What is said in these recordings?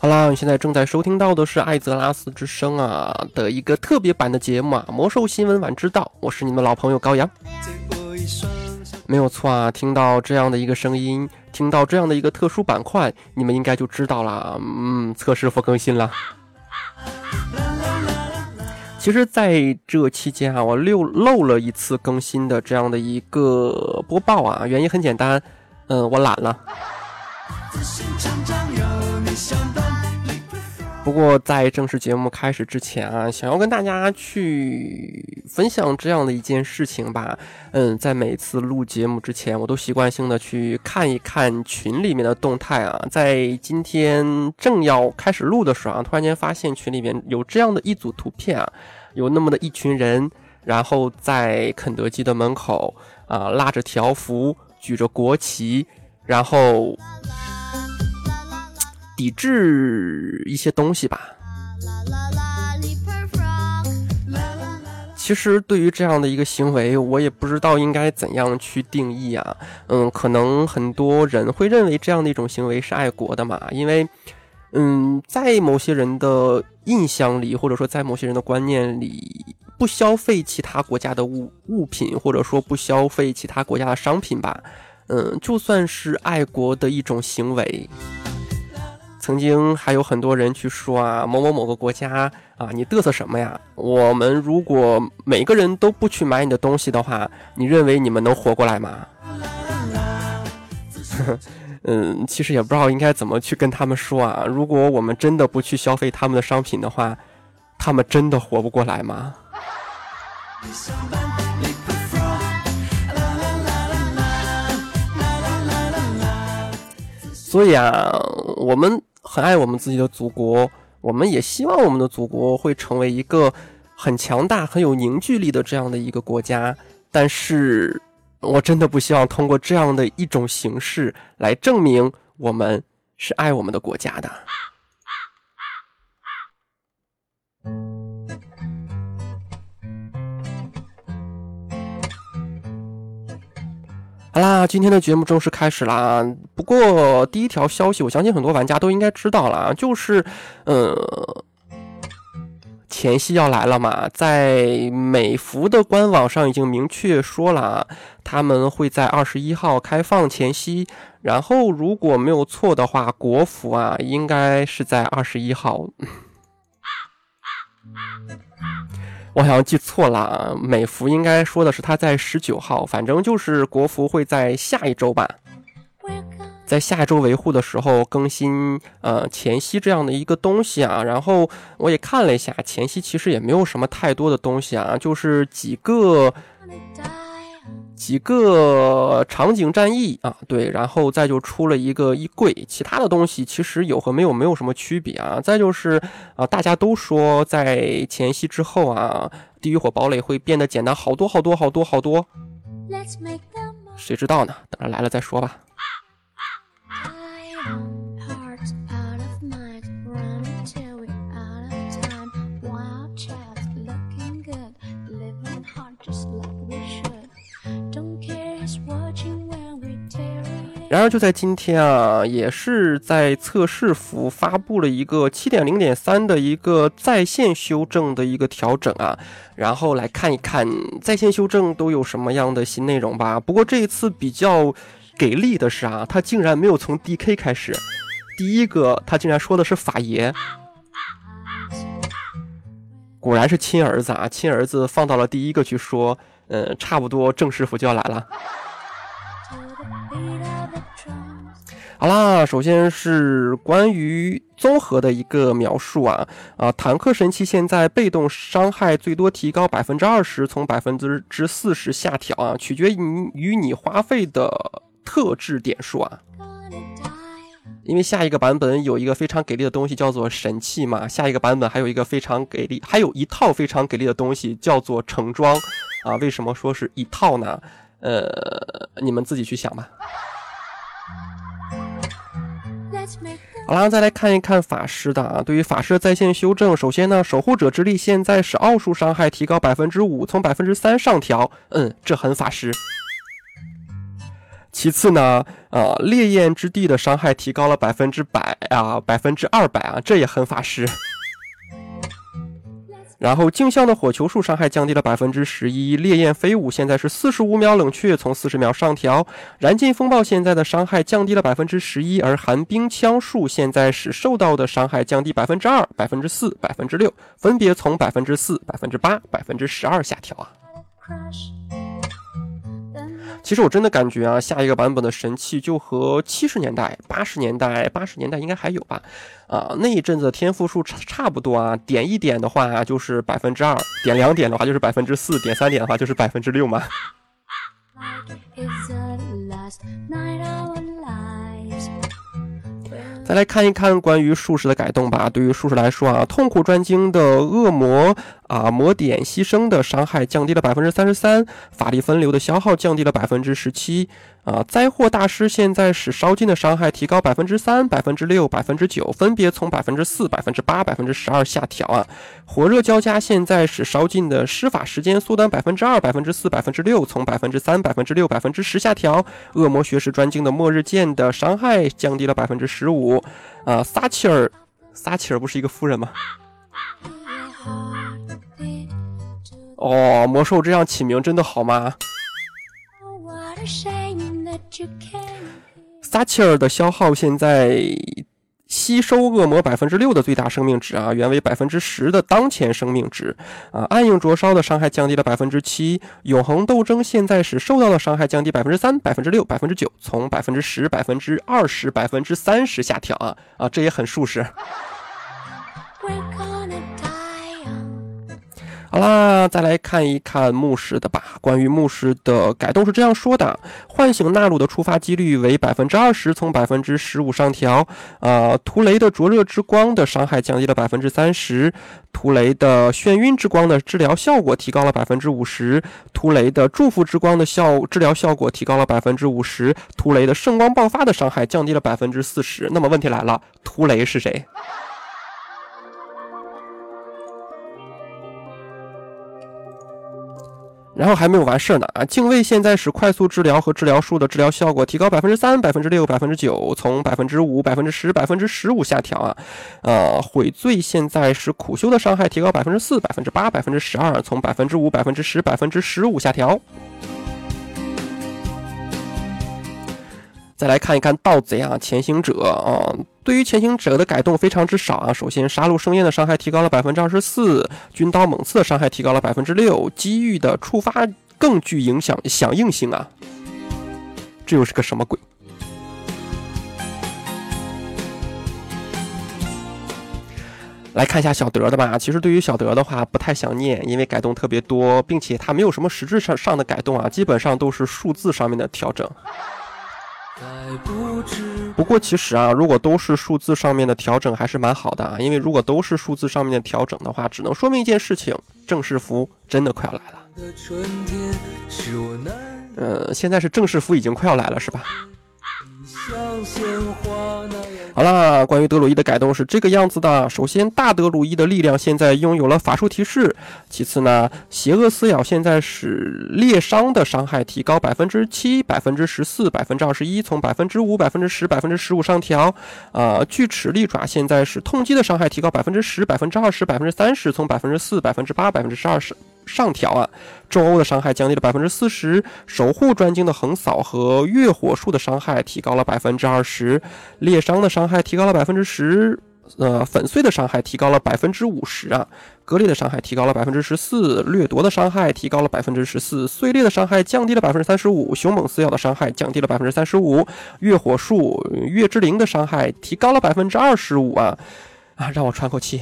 好啦，你现在正在收听到的是艾泽拉斯之声啊的一个特别版的节目啊，魔兽新闻晚知道，我是你们老朋友高阳。没有错啊，听到这样的一个声音，听到这样的一个特殊板块，你们应该就知道了，嗯，测试服更新了。其实，在这期间啊，我漏漏了一次更新的这样的一个播报啊，原因很简单，嗯，我懒了。不过，在正式节目开始之前啊，想要跟大家去分享这样的一件事情吧。嗯，在每次录节目之前，我都习惯性的去看一看群里面的动态啊。在今天正要开始录的时候啊，突然间发现群里面有这样的一组图片啊，有那么的一群人，然后在肯德基的门口啊，拉着条幅，举着国旗，然后。抵制一些东西吧。其实对于这样的一个行为，我也不知道应该怎样去定义啊。嗯，可能很多人会认为这样的一种行为是爱国的嘛，因为，嗯，在某些人的印象里，或者说在某些人的观念里，不消费其他国家的物物品，或者说不消费其他国家的商品吧，嗯，就算是爱国的一种行为。曾经还有很多人去说啊，某某某个国家啊，你嘚瑟什么呀？我们如果每个人都不去买你的东西的话，你认为你们能活过来吗？嗯，其实也不知道应该怎么去跟他们说啊。如果我们真的不去消费他们的商品的话，他们真的活不过来吗？所以啊，我们。很爱我们自己的祖国，我们也希望我们的祖国会成为一个很强大、很有凝聚力的这样的一个国家。但是，我真的不希望通过这样的一种形式来证明我们是爱我们的国家的。好啦，今天的节目正式开始啦。不过第一条消息，我相信很多玩家都应该知道了，就是，呃，前夕要来了嘛。在美服的官网上已经明确说了，他们会在二十一号开放前夕。然后如果没有错的话，国服啊，应该是在二十一号。我好像记错了，美服应该说的是他在十九号，反正就是国服会在下一周吧，在下一周维护的时候更新呃前夕这样的一个东西啊。然后我也看了一下，前夕其实也没有什么太多的东西啊，就是几个。几个场景战役啊，对，然后再就出了一个衣柜，其他的东西其实有和没有没有什么区别啊。再就是啊，大家都说在前夕之后啊，地狱火堡垒会变得简单好多好多好多好多，谁知道呢？等着来了再说吧。然而就在今天啊，也是在测试服发布了一个七点零点三的一个在线修正的一个调整啊，然后来看一看在线修正都有什么样的新内容吧。不过这一次比较给力的是啊，他竟然没有从 DK 开始，第一个他竟然说的是法爷，果然是亲儿子啊，亲儿子放到了第一个去说，嗯，差不多正师傅就要来了。好啦，首先是关于综合的一个描述啊啊，坦克神器现在被动伤害最多提高百分之二十，从百分之之四十下调啊，取决于与你花费的特质点数啊。因为下一个版本有一个非常给力的东西叫做神器嘛，下一个版本还有一个非常给力，还有一套非常给力的东西叫做成装啊。为什么说是一套呢？呃，你们自己去想吧。好啦，再来看一看法师的啊。对于法师在线修正，首先呢，守护者之力现在使奥数伤害提高百分之五，从百分之三上调。嗯，这很法师。其次呢，呃，烈焰之地的伤害提高了百分之百啊，百分之二百啊，这也很法师。然后镜像的火球术伤害降低了百分之十一，烈焰飞舞现在是四十五秒冷却，从四十秒上调。燃尽风暴现在的伤害降低了百分之十一，而寒冰枪术现在使受到的伤害降低百分之二、百分之四、百分之六，分别从百分之四、百分之八、百分之十二下调啊。其实我真的感觉啊，下一个版本的神器就和七十年代、八十年代、八十年代应该还有吧，啊，那一阵子天赋数差差不多啊，点一点的话就是百分之二，点两点的话就是百分之四，点三点的话就是百分之六嘛。再来看一看关于术士的改动吧。对于术士来说啊，痛苦专精的恶魔啊，魔点牺牲的伤害降低了百分之三十三，法力分流的消耗降低了百分之十七。啊！灾祸大师现在使烧尽的伤害提高百分之三、百分之六、百分之九，分别从百分之四、百分之八、百分之十二下调啊！火热交加现在使烧尽的施法时间缩短百分之二、百分之四、百分之六，从百分之三、百分之六、百分之十下调。恶魔学士专精的末日剑的伤害降低了百分之十五。啊！撒切尔，撒切尔不是一个夫人吗？哦，魔兽这样起名真的好吗？撒切尔的消耗现在吸收恶魔百分之六的最大生命值啊，原为百分之十的当前生命值啊。暗影灼烧的伤害降低了百分之七，永恒斗争现在使受到的伤害降低百分之三、百分之六、百分之九，从百分之十、百分之二十、百分之三十下调啊啊，这也很舒适。好啦，再来看一看牧师的吧。关于牧师的改动是这样说的：唤醒纳鲁的触发几率为百分之二十，从百分之十五上调。呃，图雷的灼热之光的伤害降低了百分之三十，图雷的眩晕之光的治疗效果提高了百分之五十，图雷的祝福之光的效治疗效果提高了百分之五十，图雷的圣光爆发的伤害降低了百分之四十。那么问题来了，图雷是谁？然后还没有完事儿呢啊！敬畏现在使快速治疗和治疗术的治疗效果提高百分之三、百分之六、百分之九，从百分之五、百分之十、百分之十五下调啊。呃，悔罪现在使苦修的伤害提高百分之四、百分之八、百分之十二，从百分之五、百分之十、百分之十五下调。再来看一看盗贼啊，潜行者啊。对于潜行者的改动非常之少啊！首先，杀戮盛宴的伤害提高了百分之二十四，军刀猛刺的伤害提高了百分之六，机遇的触发更具影响响应性啊！这又是个什么鬼？来看一下小德的吧。其实对于小德的话，不太想念，因为改动特别多，并且它没有什么实质上上的改动啊，基本上都是数字上面的调整。不过其实啊，如果都是数字上面的调整，还是蛮好的啊。因为如果都是数字上面的调整的话，只能说明一件事情：正式服真的快要来了。呃，现在是正式服已经快要来了，是吧？好啦，关于德鲁伊的改动是这个样子的。首先，大德鲁伊的力量现在拥有了法术提示。其次呢，邪恶撕咬现在使裂伤的伤害提高百分之七、百分之十四、百分之二十一，从百分之五、百分之十、百分之十五上调。啊，锯齿利爪现在是痛击的伤害提高百分之十、百分之二十、百分之三十，从百分之四、百分之八、百分之十二十。上调啊，重欧的伤害降低了百分之四十，守护专精的横扫和月火术的伤害提高了百分之二十，裂伤的伤害提高了百分之十，呃，粉碎的伤害提高了百分之五十啊，割裂的伤害提高了百分之十四，掠夺的伤害提高了百分之十四，碎裂的伤害降低了百分之三十五，凶猛撕咬的伤害降低了百分之三十五，月火术月之灵的伤害提高了百分之二十五啊啊，让我喘口气。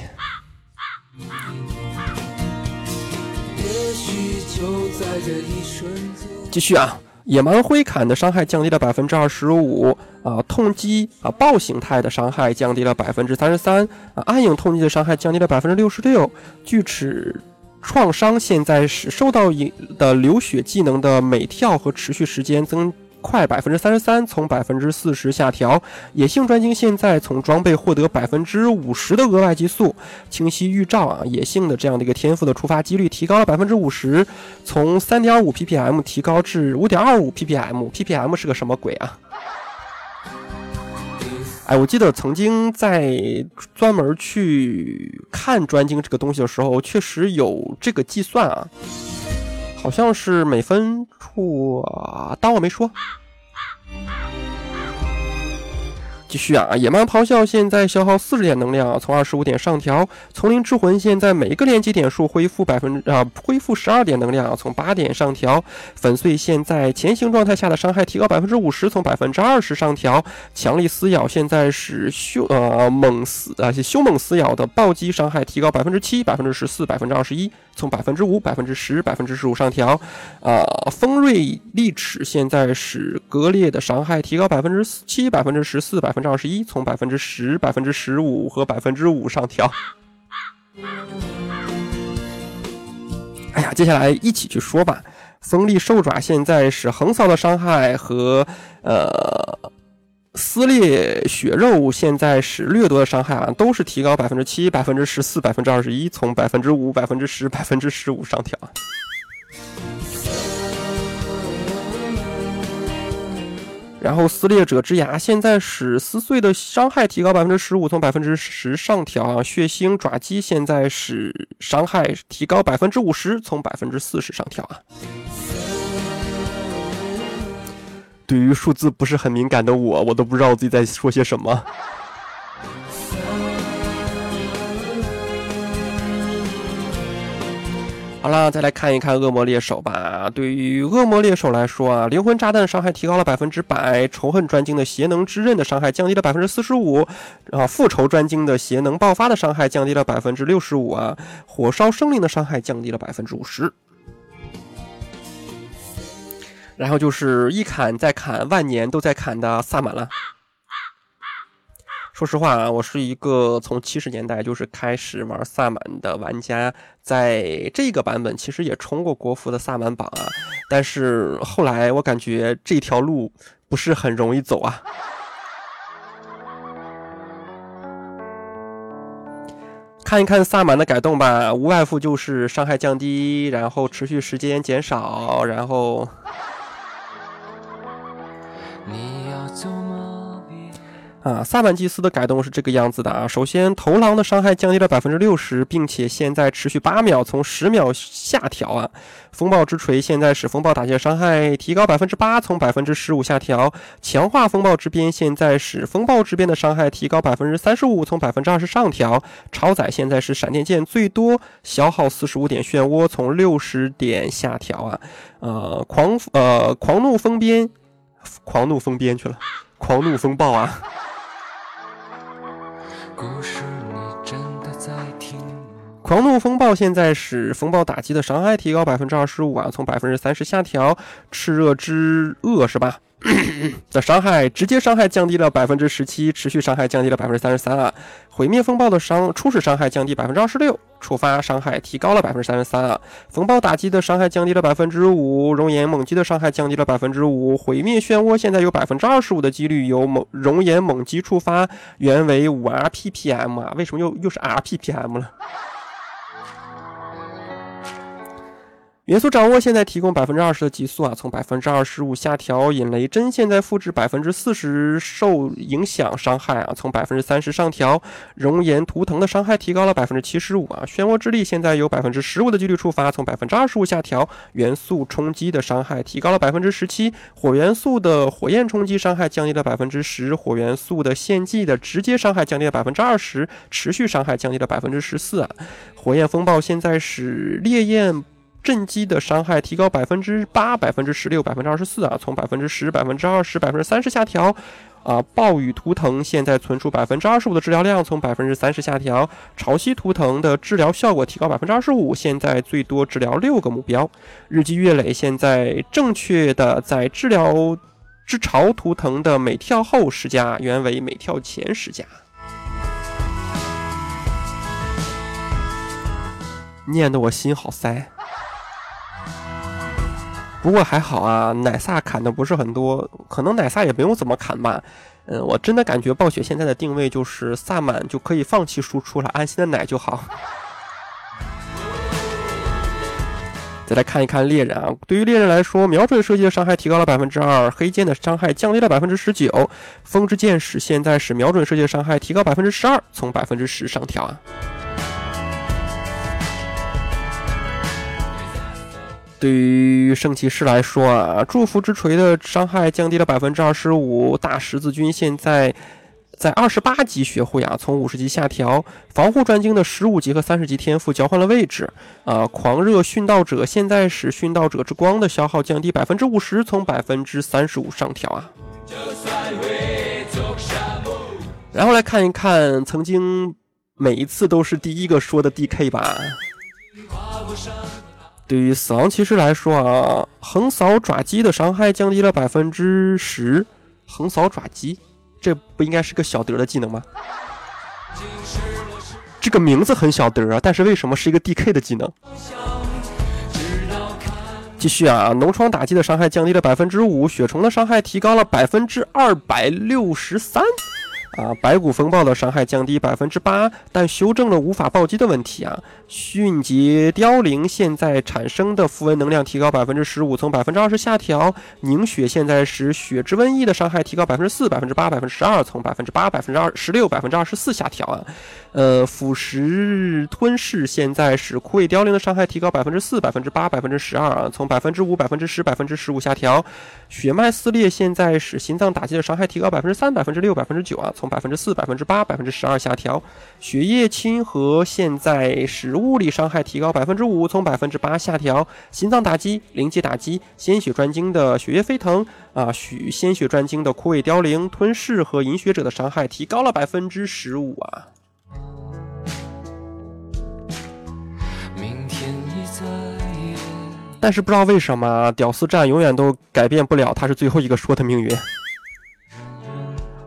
继续啊，野蛮挥砍的伤害降低了百分之二十五啊，痛击啊暴形态的伤害降低了百分之三十三啊，暗影痛击的伤害降低了百分之六十六，锯齿创伤现在是受到影的流血技能的每跳和持续时间增。快百分之三十三，从百分之四十下调。野性专精现在从装备获得百分之五十的额外激素，清晰预兆啊！野性的这样的一个天赋的触发几率提高了百分之五十，从三点五 ppm 提高至五点二五 ppm，ppm 是个什么鬼啊？哎，我记得曾经在专门去看专精这个东西的时候，确实有这个计算啊，好像是每分处，当我没说。继续啊！野蛮咆哮现在消耗四十点能量，从二十五点上调。丛林之魂现在每一个连击点数恢复百分之啊，恢复十二点能量，从八点上调。粉碎现在前行状态下的伤害提高百分之五十，从百分之二十上调。强力撕咬现在是凶呃猛撕啊，凶猛撕咬的暴击伤害提高百分之七、百分之十四、百分之二十一，从百分之五、百分之十、百分之十五上调。啊，锋锐利齿现在是割裂的伤害提高百分之七、百分之十四、百分之。二十一，从百分之十、百分之十五和百分之五上调。哎呀，接下来一起去说吧。锋利兽爪现在是横扫的伤害和呃撕裂血肉现在是掠夺的伤害啊，都是提高百分之七、百分之十四、百分之二十一，从百分之五、百分之十、百分之十五上调。然后撕裂者之牙现在使撕碎的伤害提高百分之十五，从百分之十上调啊。血腥爪击现在使伤害提高百分之五十，从百分之四十上调啊。对于数字不是很敏感的我，我都不知道我自己在说些什么。好了，再来看一看恶魔猎手吧。对于恶魔猎手来说啊，灵魂炸弹伤害提高了百分之百，仇恨专精的邪能之刃的伤害降低了百分之四十五，啊，复仇专精的邪能爆发的伤害降低了百分之六十五啊，火烧生灵的伤害降低了百分之五十。然后就是一砍再砍，万年都在砍的萨满了。说实话啊，我是一个从七十年代就是开始玩萨满的玩家，在这个版本其实也冲过国服的萨满榜啊，但是后来我感觉这条路不是很容易走啊。看一看萨满的改动吧，无外乎就是伤害降低，然后持续时间减少，然后。你啊，萨满祭司的改动是这个样子的啊。首先，头狼的伤害降低了百分之六十，并且现在持续八秒，从十秒下调啊。风暴之锤现在使风暴打击的伤害提高百分之八，从百分之十五下调。强化风暴之鞭现在使风暴之鞭的伤害提高百分之三十五，从百分之二十上调。超载现在是闪电剑最多消耗四十五点漩涡，从六十点下调啊。呃，狂呃狂怒风鞭，狂怒风鞭去了，狂怒风暴啊。故事你真的在听狂怒风暴现在使风暴打击的伤害提高百分之二十五啊，从百分之三十下调。炽热之恶是吧？的伤害直接伤害降低了百分之十七，持续伤害降低了百分之三十三啊！毁灭风暴的伤初始伤害降低百分之二十六，触发伤害提高了百分之三十三啊！风暴打击的伤害降低了百分之五，熔岩猛击的伤害降低了百分之五，毁灭漩涡现在有百分之二十五的几率由猛熔岩猛击触发，原为五 rppm 啊！为什么又又是 rppm 了？元素掌握现在提供百分之二十的极速啊，从百分之二十五下调。引雷针现在复制百分之四十受影响伤害啊，从百分之三十上调。熔岩图腾的伤害提高了百分之七十五啊。漩涡之力现在有百分之十五的几率触发，从百分之二十五下调。元素冲击的伤害提高了百分之十七。火元素的火焰冲击伤害降低了百分之十。火元素的献祭的直接伤害降低了百分之二十，持续伤害降低了百分之十四啊。火焰风暴现在是烈焰。震击的伤害提高百分之八、百分之十六、百分之二十四啊，从百分之十、百分之二十、百分之三十下调啊。暴雨图腾现在存储百分之二十五的治疗量，从百分之三十下调。潮汐图腾的治疗效果提高百分之二十五，现在最多治疗六个目标。日积月累，现在正确的在治疗之潮图腾的每跳后十加，原为每跳前十加。念得我心好塞。不过还好啊，奶萨砍的不是很多，可能奶萨也没有怎么砍吧。嗯，我真的感觉暴雪现在的定位就是萨满就可以放弃输出了，安心的奶就好。再来看一看猎人啊，对于猎人来说，瞄准射击的伤害提高了百分之二，黑剑的伤害降低了百分之十九，风之剑使现在使瞄准射击的伤害提高百分之十二，从百分之十上调啊。对于圣骑士来说啊，祝福之锤的伤害降低了百分之二十五，大十字军现在。在二十八级学会啊，从五十级下调防护专精的十五级和三十级天赋交换了位置啊。狂热殉道者现在使殉道者之光的消耗降低百分之五十，从百分之三十五上调啊。然后来看一看曾经每一次都是第一个说的 DK 吧。跨过山对于死亡骑士来说啊，横扫爪击的伤害降低了百分之十，横扫爪击。这不应该是个小德的技能吗？这个名字很小德啊，但是为什么是一个 DK 的技能？继续啊，脓疮打击的伤害降低了百分之五，血虫的伤害提高了百分之二百六十三。啊，白骨风暴的伤害降低百分之八，但修正了无法暴击的问题啊。迅捷凋零现在产生的符文能量提高百分之十五，从百分之二十下调。凝血现在使血之瘟疫的伤害提高百分之四、百分之八、百分之十二，从百分之八、百分之二十六、百分之二十四下调啊。呃，腐蚀吞噬现在使枯萎凋零的伤害提高百分之四、百分之八、百分之十二啊，从百分之五、百分之十、百分之十五下调。血脉撕裂现在使心脏打击的伤害提高百分之三、百分之六、百分之九啊，从。百分之四、百分之八、百分之十二下调，血液亲和现在使物理伤害提高百分之五，从百分之八下调。心脏打击、灵界打击、鲜血专精的血液飞腾啊，许鲜血专精的枯萎凋零、吞噬和饮血者的伤害提高了百分之十五啊。但是不知道为什么，屌丝战永远都改变不了他是最后一个说的命运。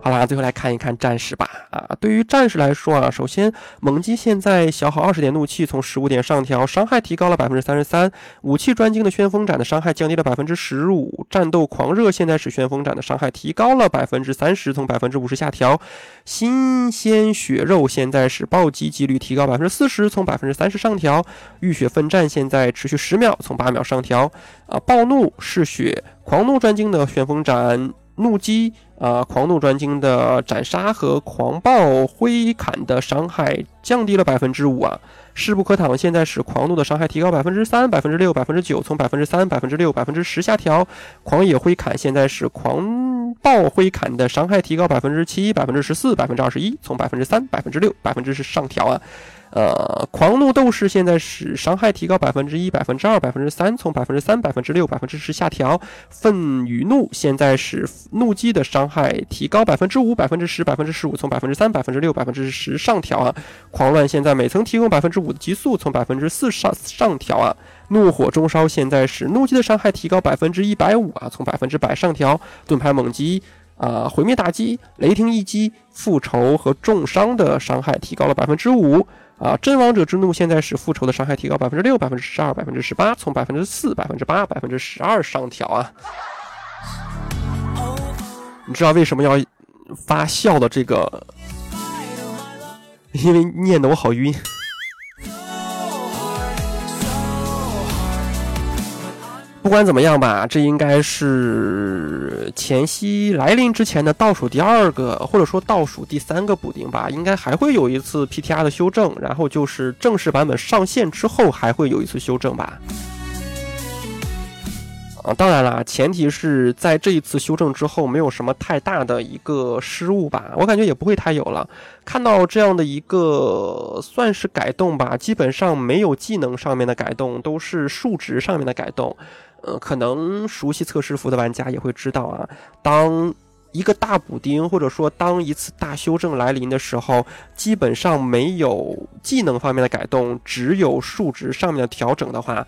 好啦，最后来看一看战士吧。啊，对于战士来说啊，首先猛击现在消耗二十点怒气，从十五点上调，伤害提高了百分之三十三。武器专精的旋风斩的伤害降低了百分之十五。战斗狂热现在使旋风斩的伤害提高了百分之三十，从百分之五十下调。新鲜血肉现在使暴击几率提高百分之四十，从百分之三十上调。浴血奋战现在持续十秒，从八秒上调。啊，暴怒嗜血狂怒专精的旋风斩。怒击啊！狂怒专精的斩杀和狂暴挥砍的伤害降低了百分之五啊！势不可挡，现在使狂怒的伤害提高百分之三、百分之六、百分之九，从百分之三、百分之六、百分之十下调。狂野挥砍现在使狂暴挥砍的伤害提高百分之七、百分之十四、百分之二十一，从百分之三、百分之六、百分之十上调啊！呃，狂怒斗士现在使伤害提高百分之一、百分之二、百分之三，从百分之三、百分之六、百分之十下调。愤与怒现在使怒击的伤害提高百分之五、百分之十、百分之十五，从百分之三、百分之六、百分之十上调啊。狂乱现在每层提供百分之五的极速，从百分之四上上调啊。怒火中烧现在使怒击的伤害提高百分之一百五啊，从百分之百上调。盾牌猛击。啊！毁灭打击、雷霆一击、复仇和重伤的伤害提高了百分之五。啊！真王者之怒现在使复仇的伤害提高百分之六、百分之十二、百分之十八，从百分之四、百分之八、百分之十二上调啊！你知道为什么要发笑的这个？因为念的我好晕。不管怎么样吧，这应该是前夕来临之前的倒数第二个，或者说倒数第三个补丁吧。应该还会有一次 PTR 的修正，然后就是正式版本上线之后还会有一次修正吧。啊，当然了，前提是在这一次修正之后没有什么太大的一个失误吧。我感觉也不会太有了。看到这样的一个算是改动吧，基本上没有技能上面的改动，都是数值上面的改动。呃，可能熟悉测试服的玩家也会知道啊，当一个大补丁或者说当一次大修正来临的时候，基本上没有技能方面的改动，只有数值上面的调整的话，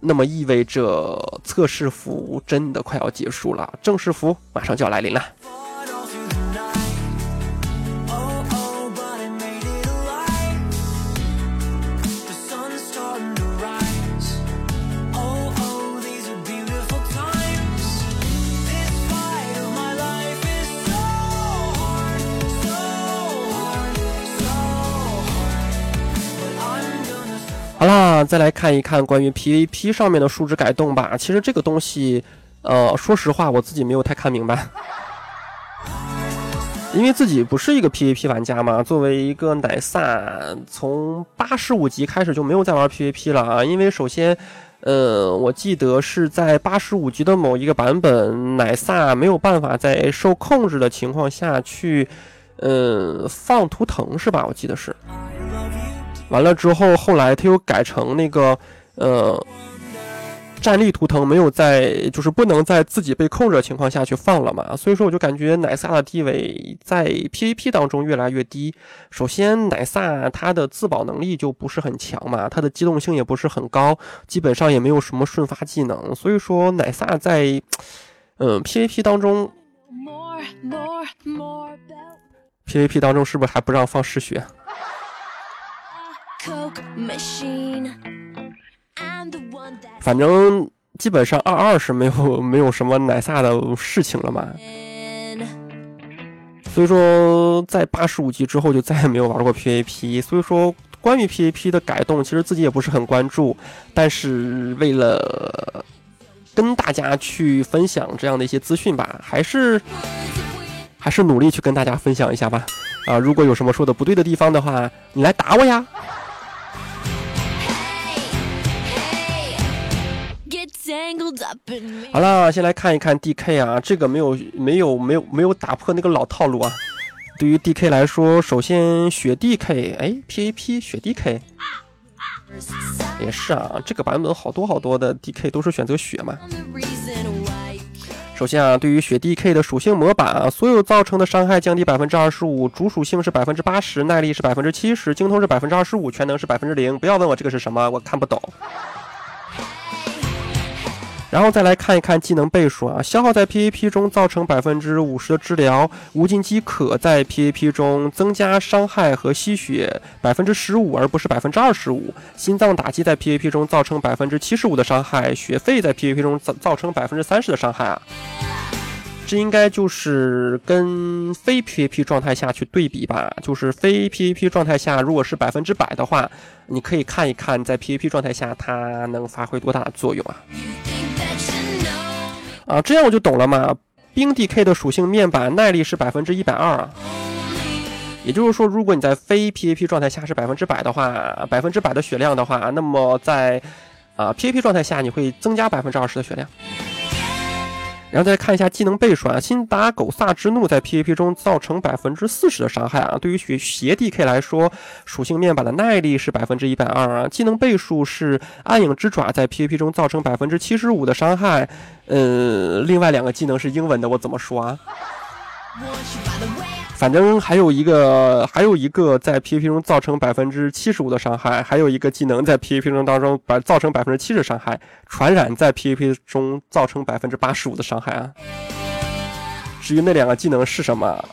那么意味着测试服真的快要结束了，正式服马上就要来临了。好啦，再来看一看关于 PVP 上面的数值改动吧。其实这个东西，呃，说实话，我自己没有太看明白，因为自己不是一个 PVP 玩家嘛。作为一个奶萨，从八十五级开始就没有再玩 PVP 了啊。因为首先，呃，我记得是在八十五级的某一个版本，奶萨没有办法在受控制的情况下去，呃，放图腾是吧？我记得是。完了之后，后来他又改成那个，呃，战力图腾没有在，就是不能在自己被控制的情况下去放了嘛。所以说，我就感觉奶萨的地位在 PVP 当中越来越低。首先，奶萨它的自保能力就不是很强嘛，它的机动性也不是很高，基本上也没有什么瞬发技能。所以说，奶萨在，嗯，PVP 当中，PVP 当中是不是还不让放嗜血？反正基本上二二是没有 没有什么奶萨的事情了嘛，所以说在八十五级之后就再也没有玩过 PVP。所以说关于 PVP 的改动，其实自己也不是很关注，但是为了跟大家去分享这样的一些资讯吧，还是还是努力去跟大家分享一下吧。啊，如果有什么说的不对的地方的话，你来打我呀！好了，先来看一看 DK 啊，这个没有没有没有没有打破那个老套路啊。对于 DK 来说，首先雪 DK，哎，PAP 雪 DK 也是啊，这个版本好多好多的 DK 都是选择雪嘛。首先啊，对于雪 DK 的属性模板啊，所有造成的伤害降低百分之二十五，主属性是百分之八十，耐力是百分之七十，精通是百分之二十五，全能是百分之零。不要问我这个是什么，我看不懂。然后再来看一看技能倍数啊，消耗在 PVP 中造成百分之五十的治疗，无尽机可在 PVP 中增加伤害和吸血百分之十五，而不是百分之二十五。心脏打击在 PVP 中造成百分之七十五的伤害，血费在 PVP 中造造成百分之三十的伤害啊。这应该就是跟非 PVP 状态下去对比吧，就是非 PVP 状态下，如果是百分之百的话，你可以看一看在 PVP 状态下它能发挥多大的作用啊。啊，这样我就懂了嘛。冰 DK 的属性面板耐力是百分之一百二啊，也就是说，如果你在非 PAP 状态下是百分之百的话，百分之百的血量的话，那么在啊 PAP 状态下你会增加百分之二十的血量。然后再看一下技能倍数啊，辛达狗萨之怒在 PVP 中造成百分之四十的伤害啊。对于血邪 DK 来说，属性面板的耐力是百分之一百二啊。技能倍数是暗影之爪在 PVP 中造成百分之七十五的伤害。呃，另外两个技能是英文的，我怎么说啊？反正还有一个，还有一个在 PVP 中造成百分之七十五的伤害，还有一个技能在 PVP 中当中把造成百分之七十伤害，传染在 PVP 中造成百分之八十五的伤害啊。至于那两个技能是什么？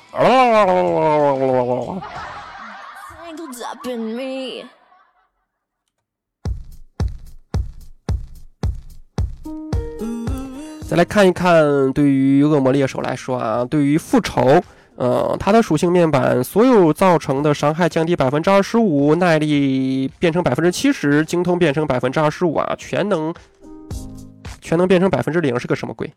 再来看一看，对于恶魔猎手来说啊，对于复仇。呃，它的属性面板所有造成的伤害降低百分之二十五，耐力变成百分之七十，精通变成百分之二十五啊，全能全能变成百分之零是个什么鬼？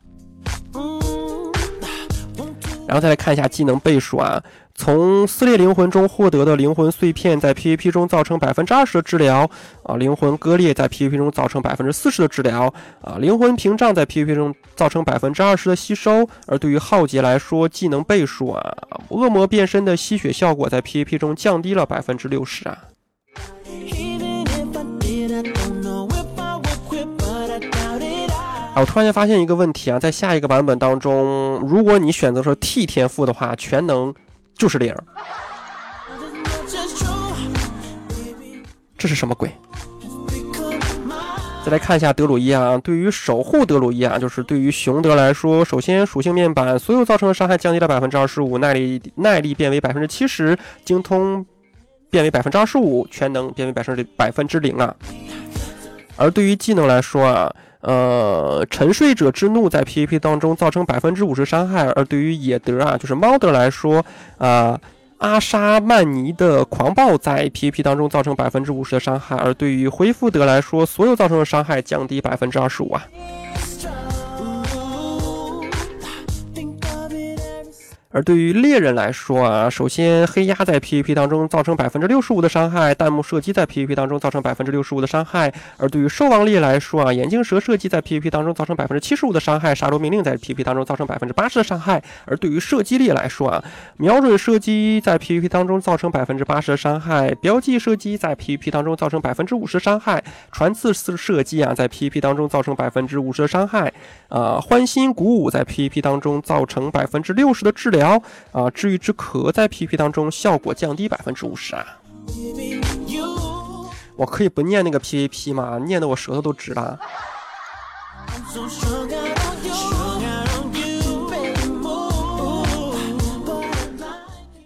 然后再来看一下技能倍数啊。从撕裂灵魂中获得的灵魂碎片在 PVP 中造成百分之二十的治疗啊，灵魂割裂在 PVP 中造成百分之四十的治疗啊，灵魂屏障在 PVP 中造成百分之二十的吸收。而对于浩劫来说，技能倍数啊，恶魔变身的吸血效果在 PVP 中降低了百分之六十啊。我突然间发现一个问题啊，在下一个版本当中，如果你选择说 T 天赋的话，全能。就是零，这是什么鬼？再来看一下德鲁伊啊，对于守护德鲁伊啊，就是对于熊德来说，首先属性面板所有造成的伤害降低了百分之二十五，耐力耐力变为百分之七十，精通变为百分之二十五，全能变为百分之百分之零啊。而对于技能来说啊。呃，沉睡者之怒在 PVP 当中造成百分之五十伤害，而对于野德啊，就是猫德来说，啊阿沙曼尼的狂暴在 PVP 当中造成百分之五十的伤害，而对于恢复德来说，所有造成的伤害降低百分之二十五啊。而对于猎人来说啊，首先黑鸭在 PVP 当中造成百分之六十五的伤害，弹幕射击在 PVP 当中造成百分之六十五的伤害。而对于兽王猎来说啊，眼镜蛇射击在 PVP 当中造成百分之七十五的伤害，杀戮命令在 PVP 当中造成百分之八十的伤害。而对于射击猎来说啊，瞄准射击在 PVP 当中造成百分之八十的伤害，标记射击在 PVP 当中造成百分之五十伤害，传刺式射击啊在 PVP 当中造成百分之五十的伤害。啊，欢欣鼓舞在 PVP 当中造成百分之六十的治疗。好啊，治愈之壳在 PVP 当中效果降低百分之五十啊！我可以不念那个 PVP 吗？念的我舌头都直了。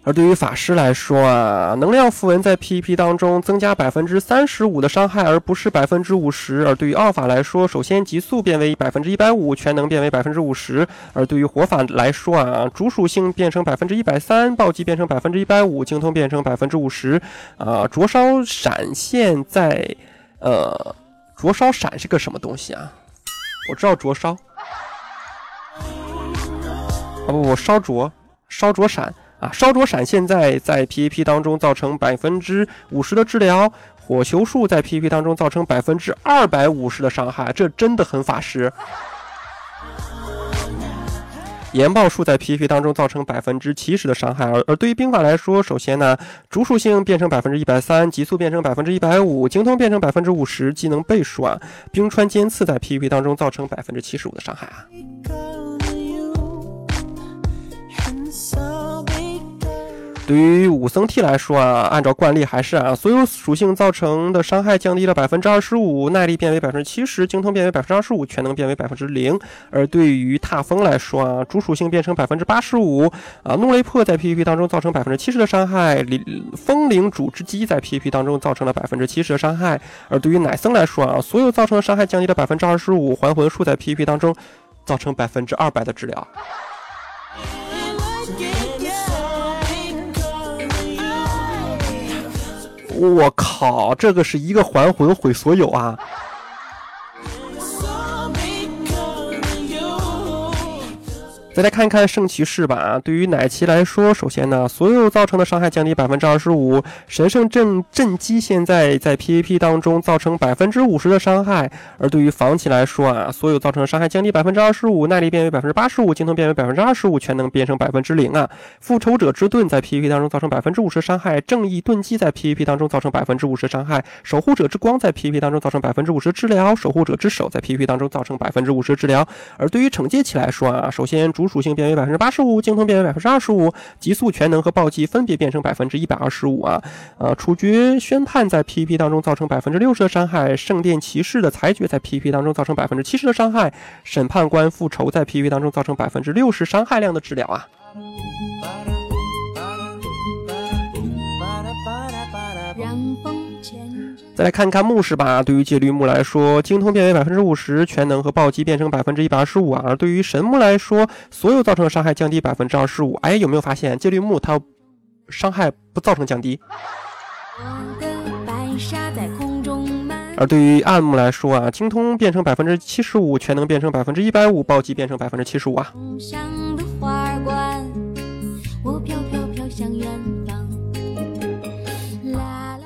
而对于法师来说啊，能量符文在 PVP 当中增加百分之三十五的伤害，而不是百分之五十。而对于奥法来说，首先极速变为百分之一百五，全能变为百分之五十。而对于火法来说啊，主属性变成百分之一百三，暴击变成百分之一百五，精通变成百分之五十。啊，灼烧闪现在，呃，灼烧闪是个什么东西啊？我知道灼烧，啊不不，烧灼，烧灼闪。啊，烧灼闪现在在 PVP 当中造成百分之五十的治疗，火球术在 PVP 当中造成百分之二百五十的伤害，这真的很法师。岩爆术在 PVP 当中造成百分之七十的伤害，而而对于兵法来说，首先呢，主属性变成百分之一百三，极速变成百分之一百五，精通变成百分之五十，技能倍数啊，冰川尖刺在 PVP 当中造成百分之七十五的伤害啊。对于武僧 T 来说啊，按照惯例还是啊，所有属性造成的伤害降低了百分之二十五，耐力变为百分之七十，精通变为百分之二十五，全能变为百分之零。而对于踏风来说啊，主属性变成百分之八十五啊，怒雷破在 PVP 当中造成百分之七十的伤害，风铃主之击在 PVP 当中造成了百分之七十的伤害。而对于奶僧来说啊，所有造成的伤害降低了百分之二十五，还魂术在 PVP 当中造成百分之二百的治疗。我靠，这个是一个还魂毁所有啊！再来看一看圣骑士吧。对于奶骑来说，首先呢，所有造成的伤害降低百分之二十五。神圣震震击现在在 PVP 当中造成百分之五十的伤害。而对于防骑来说啊，所有造成的伤害降低百分之二十五，耐力变为百分之八十五，精通变为百分之二十五，全能变成百分之零啊。复仇者之盾在 PVP 当中造成百分之五十伤害。正义盾击在 PVP 当中造成百分之五十伤害。守护者之光在 PVP 当中造成百分之五十治疗。守护者之手在 PVP 当中造成百分之五十治疗。而对于惩戒骑来说啊，首先主主属性变为百分之八十五，精通变为百分之二十五，极速全能和暴击分别变成百分之一百二十五啊！呃，处决宣判在 PVP 当中造成百分之六十的伤害，圣殿骑士的裁决在 PVP 当中造成百分之七十的伤害，审判官复仇在 PVP 当中造成百分之六十伤害量的治疗啊！来看看牧师吧。对于戒律木来说，精通变为百分之五十，全能和暴击变成百分之一百二十五啊。而对于神木来说，所有造成的伤害降低百分之二十五。哎，有没有发现戒律木它伤害不造成降低？而对于暗木来说啊，精通变成百分之七十五，全能变成百分之一百五，暴击变成百分之七十五啊。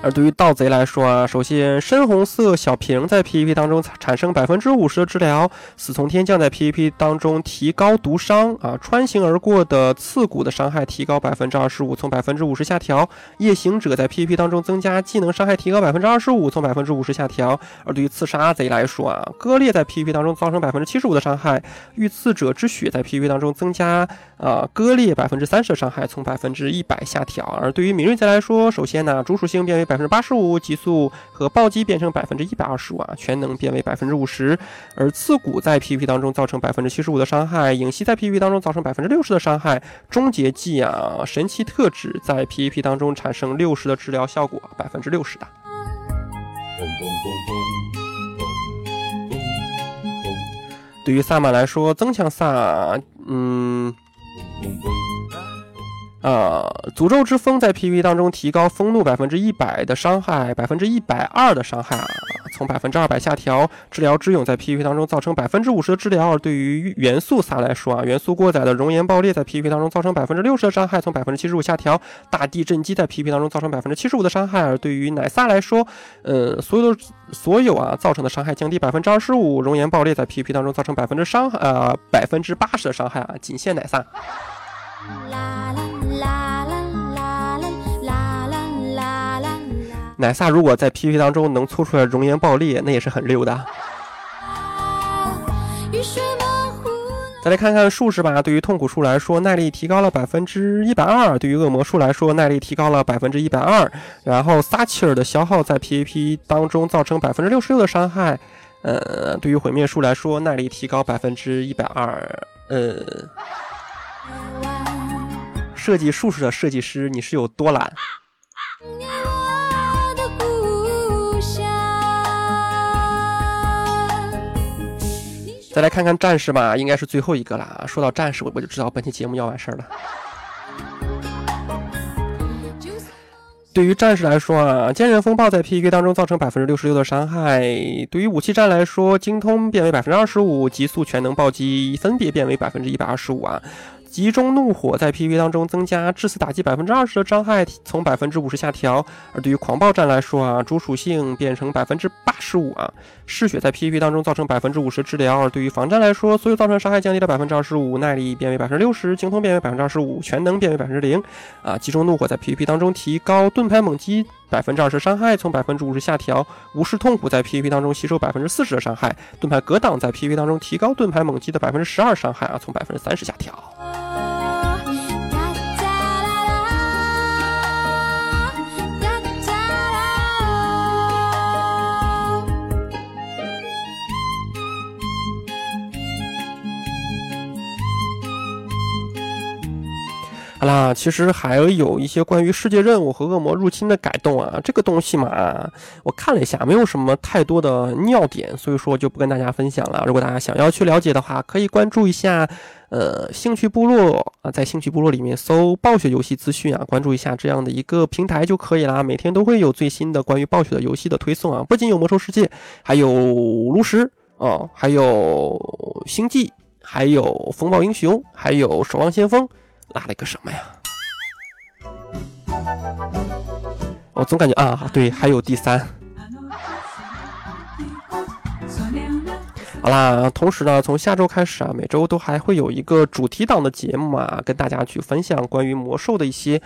而对于盗贼来说啊，首先深红色小瓶在 PVP 当中产生百分之五十的治疗，死从天降在 PVP 当中提高毒伤啊，穿行而过的刺骨的伤害提高百分之二十五，从百分之五十下调。夜行者在 PVP 当中增加技能伤害提高百分之二十五，从百分之五十下调。而对于刺杀贼来说啊，割裂在 PVP 当中造成百分之七十五的伤害，遇刺者之血在 PVP 当中增加啊割裂百分之三十的伤害，从百分之一百下调。而对于敏锐贼来说，首先呢主属性变为百。百分之八十五，极速和暴击变成百分之一百二十五啊，全能变为百分之五十。而刺骨在 PVP 当中造成百分之七十五的伤害，影息在 PVP 当中造成百分之六十的伤害。终结技啊，神奇特质在 PVP 当中产生六十的治疗效果，百分之六十的。对于萨满来说，增强萨，嗯。呃，诅咒之风在 PVP 当中提高风怒百分之一百的伤害，百分之一百二的伤害啊，从百分之二百下调。治疗之勇在 PVP 当中造成百分之五十的治疗。对于元素萨来说啊，元素过载的熔岩爆裂在 PVP 当中造成百分之六十的伤害，从百分之七十五下调。大地震击在 PVP 当中造成百分之七十五的伤害。而对于奶萨来说，呃，所有的所有啊造成的伤害降低百分之二十五。熔岩爆裂在 PVP 当中造成百分之伤呃百分之八十的伤害啊，仅限奶萨。奶萨如果在 PVP 当中能搓出来熔岩爆裂，那也是很溜的。再来看看术士吧，对于痛苦术来说，耐力提高了百分之一百二；对于恶魔术来说，耐力提高了百分之一百二。然后撒切尔的消耗在 PVP 当中造成百分之六十六的伤害。呃，对于毁灭术来说，耐力提高百分之一百二。呃，设计术士的设计师，你是有多懒？再来看看战士吧，应该是最后一个了。说到战士，我我就知道本期节目要完事儿了。对于战士来说啊，坚韧风暴在 PVP 当中造成百分之六十六的伤害。对于武器战来说，精通变为百分之二十五，极速全能暴击分别变为百分之一百二十五啊。集中怒火在 PVP 当中增加致死打击百分之二十的伤害，从百分之五十下调。而对于狂暴战来说啊，主属性变成百分之八十五啊。嗜血在 PVP 当中造成百分之五十治疗。对于防战来说，所有造成伤害降低了百分之二十五，耐力变为百分之六十，精通变为百分之二十五，全能变为百分之零。啊，集中怒火在 PVP 当中提高盾牌猛击百分之二十伤害，从百分之五十下调。无视痛苦在 PVP 当中吸收百分之四十的伤害，盾牌格挡在 PVP 当中提高盾牌猛击的百分之十二伤害啊，从百分之三十下调。啦，其实还有一些关于世界任务和恶魔入侵的改动啊，这个东西嘛，我看了一下，没有什么太多的尿点，所以说就不跟大家分享了。如果大家想要去了解的话，可以关注一下，呃，兴趣部落啊，在兴趣部落里面搜暴雪游戏资讯啊，关注一下这样的一个平台就可以啦。每天都会有最新的关于暴雪的游戏的推送啊，不仅有魔兽世界，还有炉石啊，还有星际，还有风暴英雄，还有守望先锋。拉了一个什么呀？我总感觉啊，对，还有第三。好啦，同时呢，从下周开始啊，每周都还会有一个主题档的节目啊，跟大家去分享关于魔兽的一些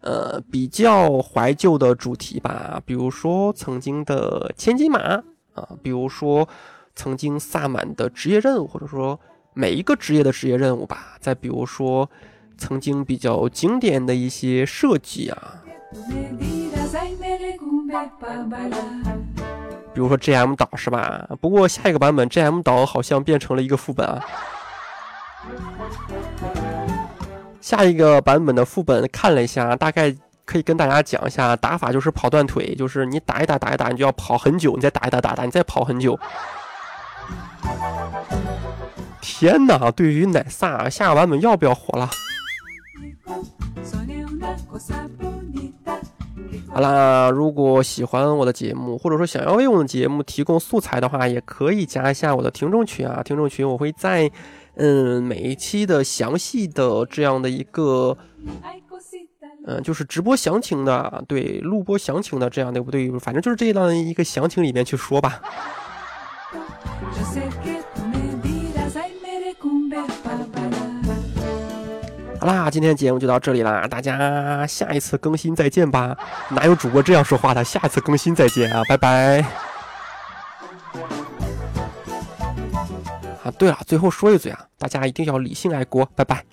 呃比较怀旧的主题吧，比如说曾经的千金马啊，比如说曾经萨满的职业任务，或者说每一个职业的职业任务吧，再比如说。曾经比较经典的一些设计啊，比如说 GM 岛是吧？不过下一个版本 GM 岛好像变成了一个副本啊。下一个版本的副本看了一下，大概可以跟大家讲一下打法，就是跑断腿，就是你打一打打一打，你就要跑很久，你再打一打打打，你再跑很久。天哪！对于奶萨下个版本要不要火了？好啦，如果喜欢我的节目，或者说想要为我的节目提供素材的话，也可以加一下我的听众群啊。听众群我会在嗯每一期的详细的这样的一个嗯就是直播详情的，对录播详情的这样的不对，反正就是这样的一个详情里面去说吧。好啦，今天节目就到这里啦，大家下一次更新再见吧。哪有主播这样说话的？下一次更新再见啊，拜拜。啊，对了，最后说一嘴啊，大家一定要理性爱国，拜拜。